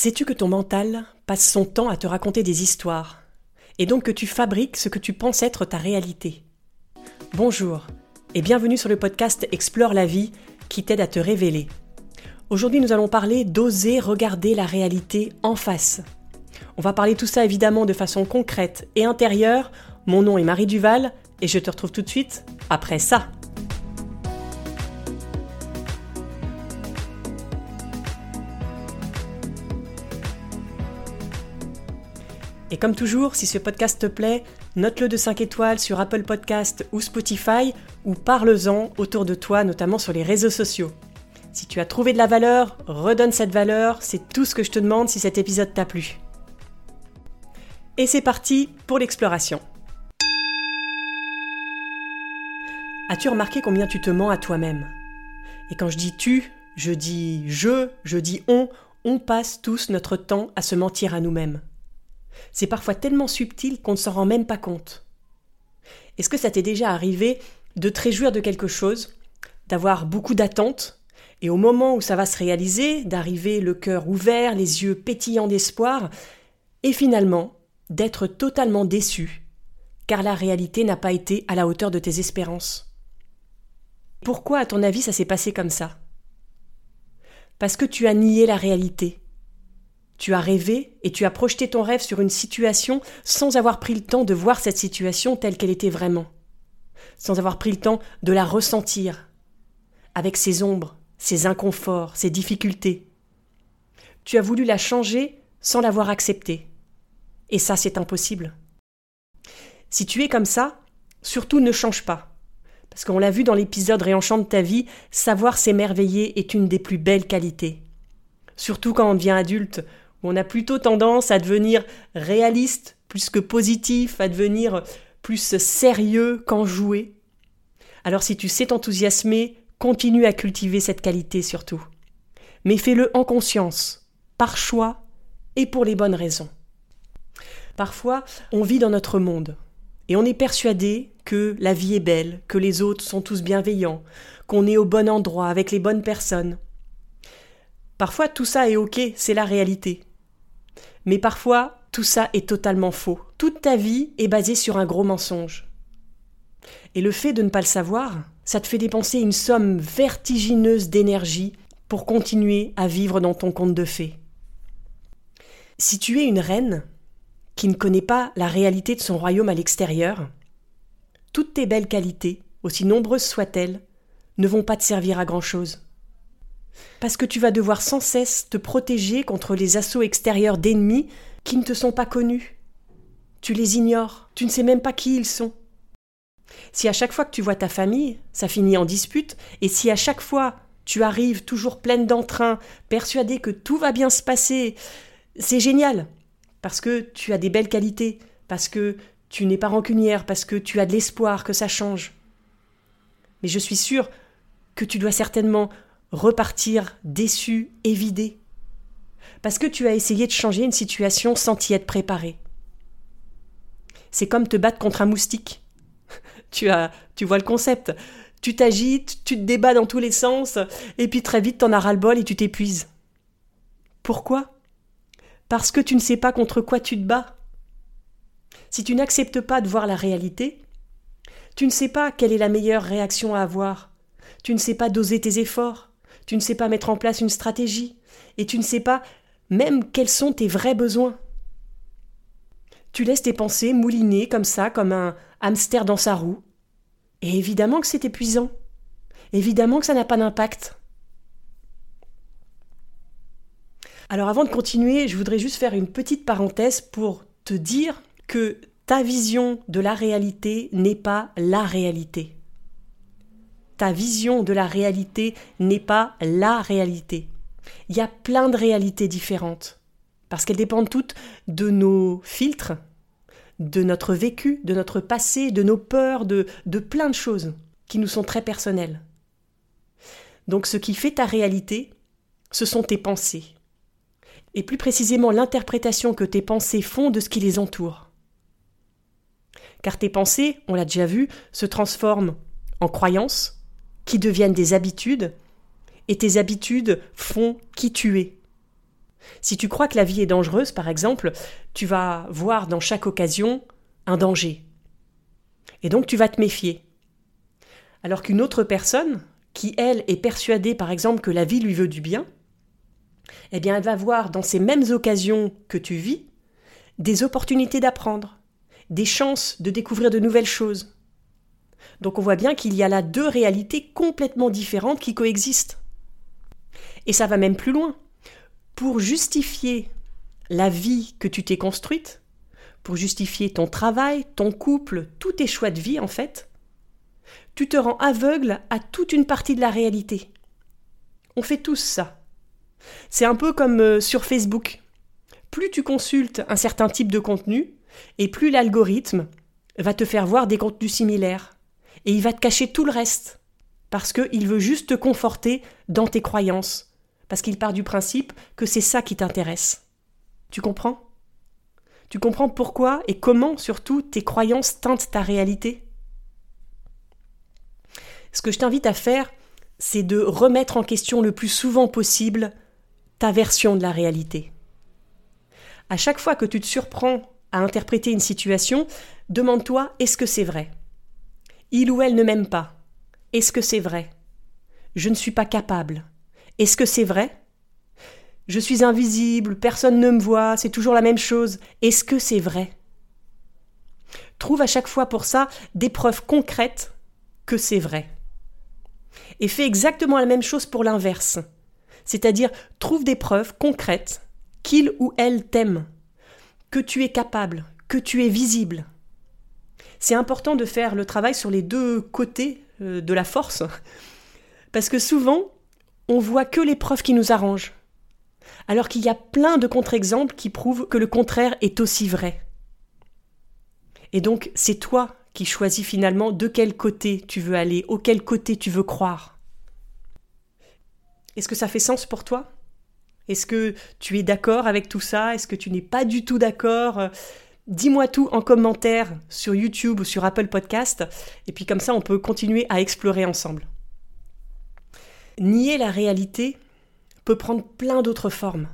Sais-tu que ton mental passe son temps à te raconter des histoires, et donc que tu fabriques ce que tu penses être ta réalité? Bonjour, et bienvenue sur le podcast Explore la vie qui t'aide à te révéler. Aujourd'hui nous allons parler d'oser regarder la réalité en face. On va parler tout ça évidemment de façon concrète et intérieure. Mon nom est Marie Duval, et je te retrouve tout de suite après ça. Et comme toujours, si ce podcast te plaît, note-le de 5 étoiles sur Apple Podcast ou Spotify ou parle-en autour de toi, notamment sur les réseaux sociaux. Si tu as trouvé de la valeur, redonne cette valeur, c'est tout ce que je te demande si cet épisode t'a plu. Et c'est parti pour l'exploration. As-tu remarqué combien tu te mens à toi-même? Et quand je dis tu, je dis je, je dis on, on passe tous notre temps à se mentir à nous-mêmes. C'est parfois tellement subtil qu'on ne s'en rend même pas compte. Est-ce que ça t'est déjà arrivé de te réjouir de quelque chose, d'avoir beaucoup d'attentes, et au moment où ça va se réaliser, d'arriver le cœur ouvert, les yeux pétillants d'espoir, et finalement d'être totalement déçu, car la réalité n'a pas été à la hauteur de tes espérances? Pourquoi, à ton avis, ça s'est passé comme ça? Parce que tu as nié la réalité, tu as rêvé et tu as projeté ton rêve sur une situation sans avoir pris le temps de voir cette situation telle qu'elle était vraiment, sans avoir pris le temps de la ressentir, avec ses ombres, ses inconforts, ses difficultés. Tu as voulu la changer sans l'avoir acceptée. Et ça, c'est impossible. Si tu es comme ça, surtout ne change pas. Parce qu'on l'a vu dans l'épisode Réenchante ta vie, savoir s'émerveiller est une des plus belles qualités. Surtout quand on devient adulte, on a plutôt tendance à devenir réaliste plus que positif, à devenir plus sérieux qu'enjoué. Alors si tu sais t'enthousiasmer, continue à cultiver cette qualité surtout. Mais fais-le en conscience, par choix et pour les bonnes raisons. Parfois, on vit dans notre monde et on est persuadé que la vie est belle, que les autres sont tous bienveillants, qu'on est au bon endroit avec les bonnes personnes. Parfois tout ça est ok, c'est la réalité. Mais parfois, tout ça est totalement faux. Toute ta vie est basée sur un gros mensonge. Et le fait de ne pas le savoir, ça te fait dépenser une somme vertigineuse d'énergie pour continuer à vivre dans ton conte de fées. Si tu es une reine qui ne connaît pas la réalité de son royaume à l'extérieur, toutes tes belles qualités, aussi nombreuses soient-elles, ne vont pas te servir à grand-chose parce que tu vas devoir sans cesse te protéger contre les assauts extérieurs d'ennemis qui ne te sont pas connus. Tu les ignores, tu ne sais même pas qui ils sont. Si à chaque fois que tu vois ta famille, ça finit en dispute, et si à chaque fois tu arrives toujours pleine d'entrain, persuadée que tout va bien se passer, c'est génial, parce que tu as des belles qualités, parce que tu n'es pas rancunière, parce que tu as de l'espoir que ça change. Mais je suis sûre que tu dois certainement repartir déçu et vidé. Parce que tu as essayé de changer une situation sans t'y être préparé. C'est comme te battre contre un moustique. tu as, tu vois le concept. Tu t'agites, tu te débats dans tous les sens, et puis très vite t'en as ras-le-bol et tu t'épuises. Pourquoi? Parce que tu ne sais pas contre quoi tu te bats. Si tu n'acceptes pas de voir la réalité, tu ne sais pas quelle est la meilleure réaction à avoir. Tu ne sais pas doser tes efforts tu ne sais pas mettre en place une stratégie, et tu ne sais pas même quels sont tes vrais besoins. Tu laisses tes pensées mouliner comme ça, comme un hamster dans sa roue. Et évidemment que c'est épuisant. Évidemment que ça n'a pas d'impact. Alors avant de continuer, je voudrais juste faire une petite parenthèse pour te dire que ta vision de la réalité n'est pas la réalité ta vision de la réalité n'est pas la réalité. Il y a plein de réalités différentes, parce qu'elles dépendent toutes de nos filtres, de notre vécu, de notre passé, de nos peurs, de, de plein de choses qui nous sont très personnelles. Donc ce qui fait ta réalité, ce sont tes pensées, et plus précisément l'interprétation que tes pensées font de ce qui les entoure. Car tes pensées, on l'a déjà vu, se transforment en croyances, qui deviennent des habitudes, et tes habitudes font qui tu es. Si tu crois que la vie est dangereuse, par exemple, tu vas voir dans chaque occasion un danger. Et donc tu vas te méfier. Alors qu'une autre personne, qui elle est persuadée par exemple que la vie lui veut du bien, eh bien elle va voir dans ces mêmes occasions que tu vis des opportunités d'apprendre, des chances de découvrir de nouvelles choses. Donc on voit bien qu'il y a là deux réalités complètement différentes qui coexistent. Et ça va même plus loin. Pour justifier la vie que tu t'es construite, pour justifier ton travail, ton couple, tous tes choix de vie en fait, tu te rends aveugle à toute une partie de la réalité. On fait tous ça. C'est un peu comme euh, sur Facebook. Plus tu consultes un certain type de contenu, et plus l'algorithme va te faire voir des contenus similaires. Et il va te cacher tout le reste. Parce qu'il veut juste te conforter dans tes croyances. Parce qu'il part du principe que c'est ça qui t'intéresse. Tu comprends? Tu comprends pourquoi et comment surtout tes croyances teintent ta réalité? Ce que je t'invite à faire, c'est de remettre en question le plus souvent possible ta version de la réalité. À chaque fois que tu te surprends à interpréter une situation, demande-toi est-ce que c'est vrai? Il ou elle ne m'aime pas. Est-ce que c'est vrai? Je ne suis pas capable. Est-ce que c'est vrai? Je suis invisible, personne ne me voit, c'est toujours la même chose. Est-ce que c'est vrai? Trouve à chaque fois pour ça des preuves concrètes que c'est vrai. Et fais exactement la même chose pour l'inverse. C'est-à-dire trouve des preuves concrètes qu'il ou elle t'aime que tu es capable, que tu es visible. C'est important de faire le travail sur les deux côtés euh, de la force, parce que souvent, on voit que les preuves qui nous arrangent, alors qu'il y a plein de contre-exemples qui prouvent que le contraire est aussi vrai. Et donc, c'est toi qui choisis finalement de quel côté tu veux aller, auquel côté tu veux croire. Est-ce que ça fait sens pour toi? Est-ce que tu es d'accord avec tout ça? Est-ce que tu n'es pas du tout d'accord? Dis-moi tout en commentaire sur YouTube ou sur Apple Podcast, et puis comme ça on peut continuer à explorer ensemble. Nier la réalité peut prendre plein d'autres formes.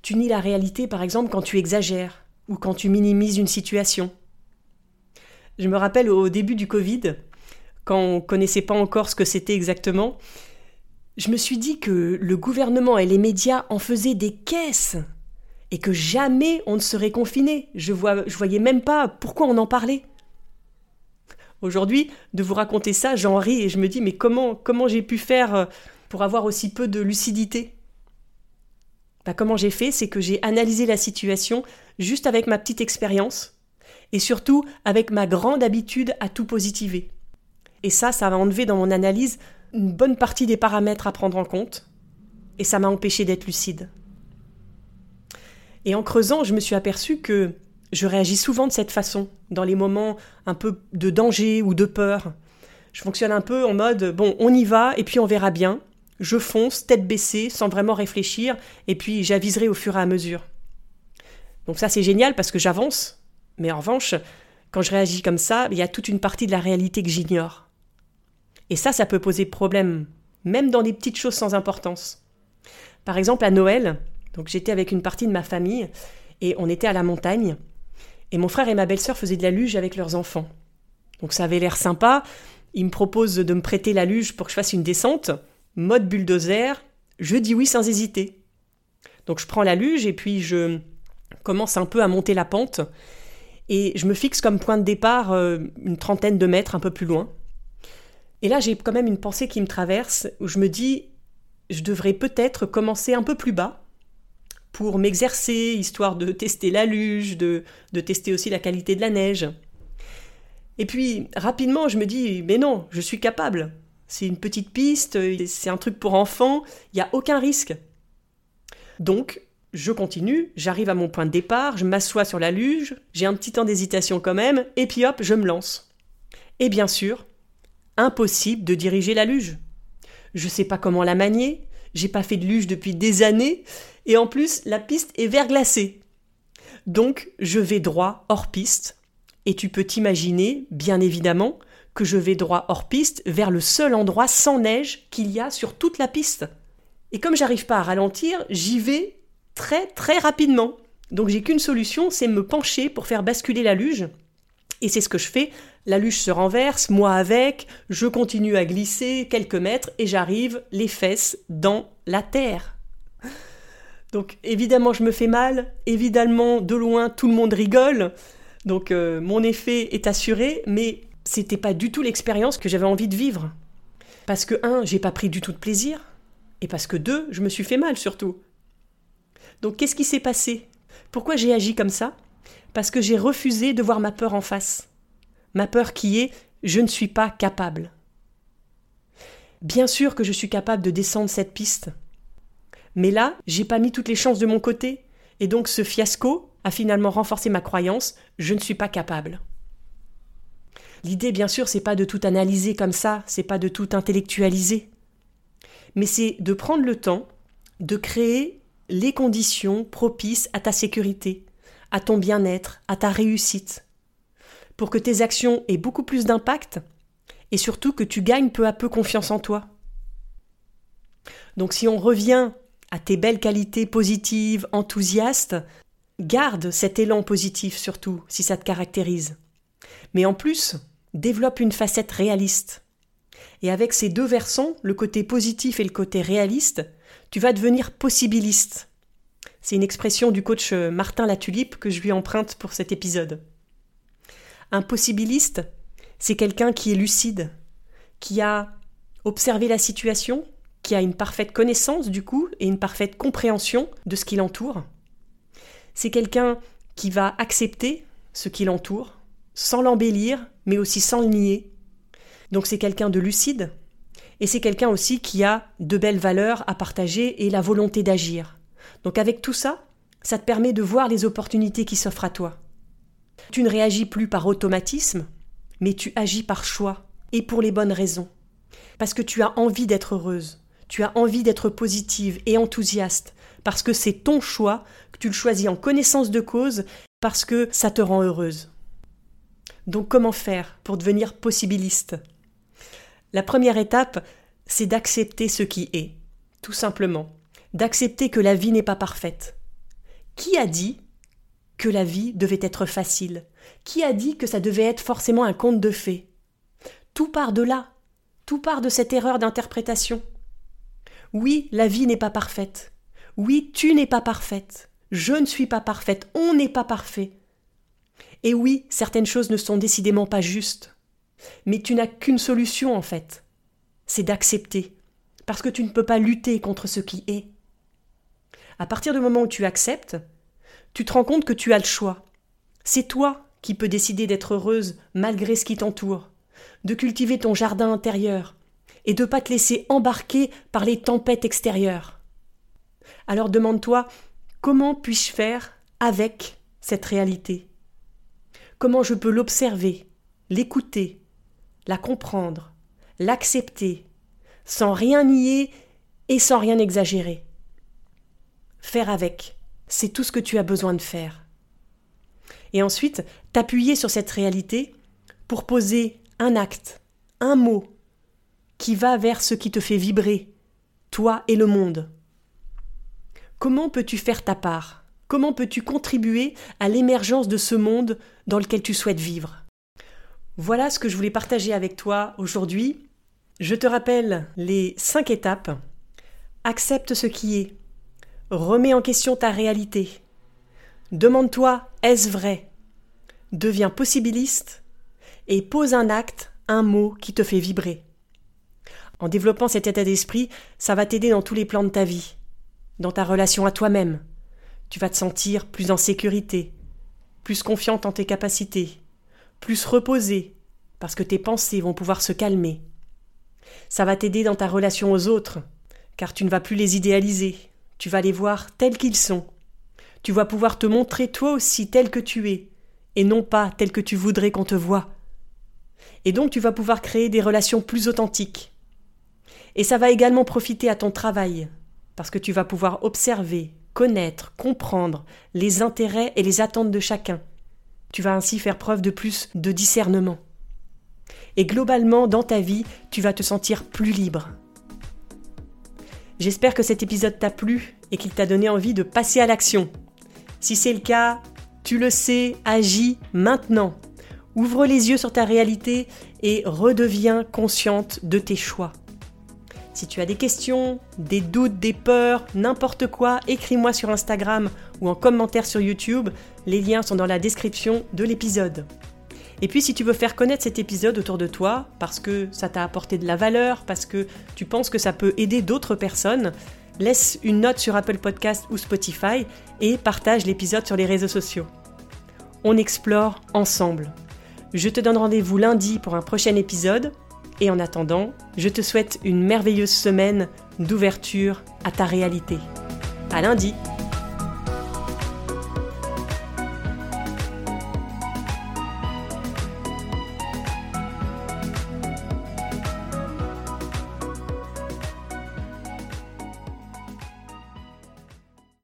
Tu nies la réalité par exemple quand tu exagères ou quand tu minimises une situation. Je me rappelle au début du Covid, quand on connaissait pas encore ce que c'était exactement, je me suis dit que le gouvernement et les médias en faisaient des caisses et que jamais on ne serait confiné. Je, voyais même pas pourquoi on en parlait. Aujourd'hui, de vous raconter ça, j'en ris et je me dis mais comment comment j'ai pu faire euh, pour avoir aussi peu de lucidité? Bah, Comment j'ai fait, c'est que j'ai analysé la situation juste avec ma petite expérience et surtout avec ma grande habitude à tout positiver. Et ça, ça va enlever dans mon analyse une bonne partie des paramètres à prendre en compte, et ça m'a empêché d'être lucide. Et en creusant, je me suis aperçu que je réagis souvent de cette façon, dans les moments un peu de danger ou de peur. Je fonctionne un peu en mode bon, on y va et puis on verra bien. Je fonce, tête baissée, sans vraiment réfléchir, et puis j'aviserai au fur et à mesure. Donc ça c'est génial parce que j'avance, mais en revanche, quand je réagis comme ça, il y a toute une partie de la réalité que j'ignore. Et ça, ça peut poser problème, même dans des petites choses sans importance. Par exemple, à Noël, donc j'étais avec une partie de ma famille et on était à la montagne. Et mon frère et ma belle-sœur faisaient de la luge avec leurs enfants. Donc ça avait l'air sympa. Ils me proposent de me prêter la luge pour que je fasse une descente. Mode bulldozer. Je dis oui sans hésiter. Donc je prends la luge et puis je commence un peu à monter la pente. Et je me fixe comme point de départ euh, une trentaine de mètres un peu plus loin. Et là, j'ai quand même une pensée qui me traverse où je me dis, je devrais peut-être commencer un peu plus bas pour m'exercer, histoire de tester la luge, de, tester aussi la qualité de la neige. Et puis, rapidement, je me dis, mais non, je suis capable. C'est une petite piste, c'est un truc pour enfants, il n'y a aucun risque. Donc, je continue, j'arrive à mon point de départ, je m'assois sur la luge, j'ai un petit temps d'hésitation quand même, et puis hop, je me lance. Et bien sûr, impossible de diriger la luge. Je sais pas comment la manier, j'ai pas fait de luge depuis des années, et en plus la piste est verglacée. Donc je vais droit hors piste, et tu peux t'imaginer, bien évidemment, que je vais droit hors piste vers le seul endroit sans neige qu'il y a sur toute la piste. Et comme j'arrive pas à ralentir, j'y vais très très rapidement. Donc j'ai qu'une solution, c'est me pencher pour faire basculer la luge. Et c'est ce que je fais. La luge se renverse, moi avec, je continue à glisser quelques mètres et j'arrive les fesses dans la terre. Donc évidemment je me fais mal, évidemment de loin tout le monde rigole, donc euh, mon effet est assuré, mais c'était pas du tout l'expérience que j'avais envie de vivre. Parce que un, j'ai pas pris du tout de plaisir, et parce que deux, je me suis fait mal surtout. Donc qu'est-ce qui s'est passé? Pourquoi j'ai agi comme ça? Parce que j'ai refusé de voir ma peur en face. Ma peur qui est je ne suis pas capable. Bien sûr que je suis capable de descendre cette piste. Mais là, j'ai pas mis toutes les chances de mon côté, et donc ce fiasco a finalement renforcé ma croyance je ne suis pas capable. L'idée, bien sûr, c'est pas de tout analyser comme ça, c'est pas de tout intellectualiser, mais c'est de prendre le temps de créer les conditions propices à ta sécurité, à ton bien-être, à ta réussite, pour que tes actions aient beaucoup plus d'impact et surtout que tu gagnes peu à peu confiance en toi. Donc si on revient à tes belles qualités positives, enthousiastes, garde cet élan positif surtout si ça te caractérise. Mais en plus, développe une facette réaliste. Et avec ces deux versants, le côté positif et le côté réaliste, tu vas devenir possibiliste. C'est une expression du coach euh, Martin Latulipe que je lui emprunte pour cet épisode. Un possibiliste, c'est quelqu'un qui est lucide, qui a observé la situation, qui a une parfaite connaissance du coup et une parfaite compréhension de ce qui l'entoure. C'est quelqu'un qui va accepter ce qui l'entoure, sans l'embellir, mais aussi sans le nier. Donc c'est quelqu'un de lucide, et c'est quelqu'un aussi qui a de belles valeurs à partager et la volonté d'agir. Donc avec tout ça, ça te permet de voir les opportunités qui s'offrent à toi. Tu ne réagis plus par automatisme, mais tu agis par choix, et pour les bonnes raisons. Parce que tu as envie d'être heureuse, tu as envie d'être positive et enthousiaste, parce que c'est ton choix, que tu le choisis en connaissance de cause, parce que ça te rend heureuse. Donc comment faire pour devenir possibiliste? La première étape, c'est d'accepter ce qui est, tout simplement, d'accepter que la vie n'est pas parfaite. Qui a dit que la vie devait être facile? Qui a dit que ça devait être forcément un conte de fées? Tout part de là, tout part de cette erreur d'interprétation. Oui, la vie n'est pas parfaite. Oui, tu n'es pas parfaite. Je ne suis pas parfaite. On n'est pas parfait. Et oui, certaines choses ne sont décidément pas justes. Mais tu n'as qu'une solution en fait. C'est d'accepter. Parce que tu ne peux pas lutter contre ce qui est. À partir du moment où tu acceptes, tu te rends compte que tu as le choix. C'est toi qui peux décider d'être heureuse malgré ce qui t'entoure, de cultiver ton jardin intérieur, et de ne pas te laisser embarquer par les tempêtes extérieures. Alors demande-toi comment puis-je faire avec cette réalité? Comment je peux l'observer, l'écouter, la comprendre, l'accepter, sans rien nier et sans rien exagérer? Faire avec, c'est tout ce que tu as besoin de faire. Et ensuite, t'appuyer sur cette réalité pour poser un acte, un mot, qui va vers ce qui te fait vibrer, toi et le monde. Comment peux-tu faire ta part? Comment peux-tu contribuer à l'émergence de ce monde dans lequel tu souhaites vivre? Voilà ce que je voulais partager avec toi aujourd'hui. Je te rappelle les cinq étapes. Accepte ce qui est. Remets en question ta réalité. Demande-toi est-ce vrai? Deviens possibiliste et pose un acte, un mot qui te fait vibrer. En développant cet état d'esprit, ça va t'aider dans tous les plans de ta vie, dans ta relation à toi-même. Tu vas te sentir plus en sécurité, plus confiante en tes capacités, plus reposée, parce que tes pensées vont pouvoir se calmer. Ça va t'aider dans ta relation aux autres, car tu ne vas plus les idéaliser, tu vas les voir tels qu'ils sont. Tu vas pouvoir te montrer toi aussi tel que tu es, et non pas tel que tu voudrais qu'on te voie. Et donc tu vas pouvoir créer des relations plus authentiques, et ça va également profiter à ton travail, parce que tu vas pouvoir observer, connaître, comprendre les intérêts et les attentes de chacun. Tu vas ainsi faire preuve de plus de discernement. Et globalement, dans ta vie, tu vas te sentir plus libre. J'espère que cet épisode t'a plu et qu'il t'a donné envie de passer à l'action. Si c'est le cas, tu le sais, agis maintenant. Ouvre les yeux sur ta réalité et redeviens consciente de tes choix. Si tu as des questions, des doutes, des peurs, n'importe quoi, écris-moi sur Instagram ou en commentaire sur YouTube. Les liens sont dans la description de l'épisode. Et puis si tu veux faire connaître cet épisode autour de toi, parce que ça t'a apporté de la valeur, parce que tu penses que ça peut aider d'autres personnes, laisse une note sur Apple Podcast ou Spotify et partage l'épisode sur les réseaux sociaux. On explore ensemble. Je te donne rendez-vous lundi pour un prochain épisode. Et en attendant, je te souhaite une merveilleuse semaine d'ouverture à ta réalité. À lundi!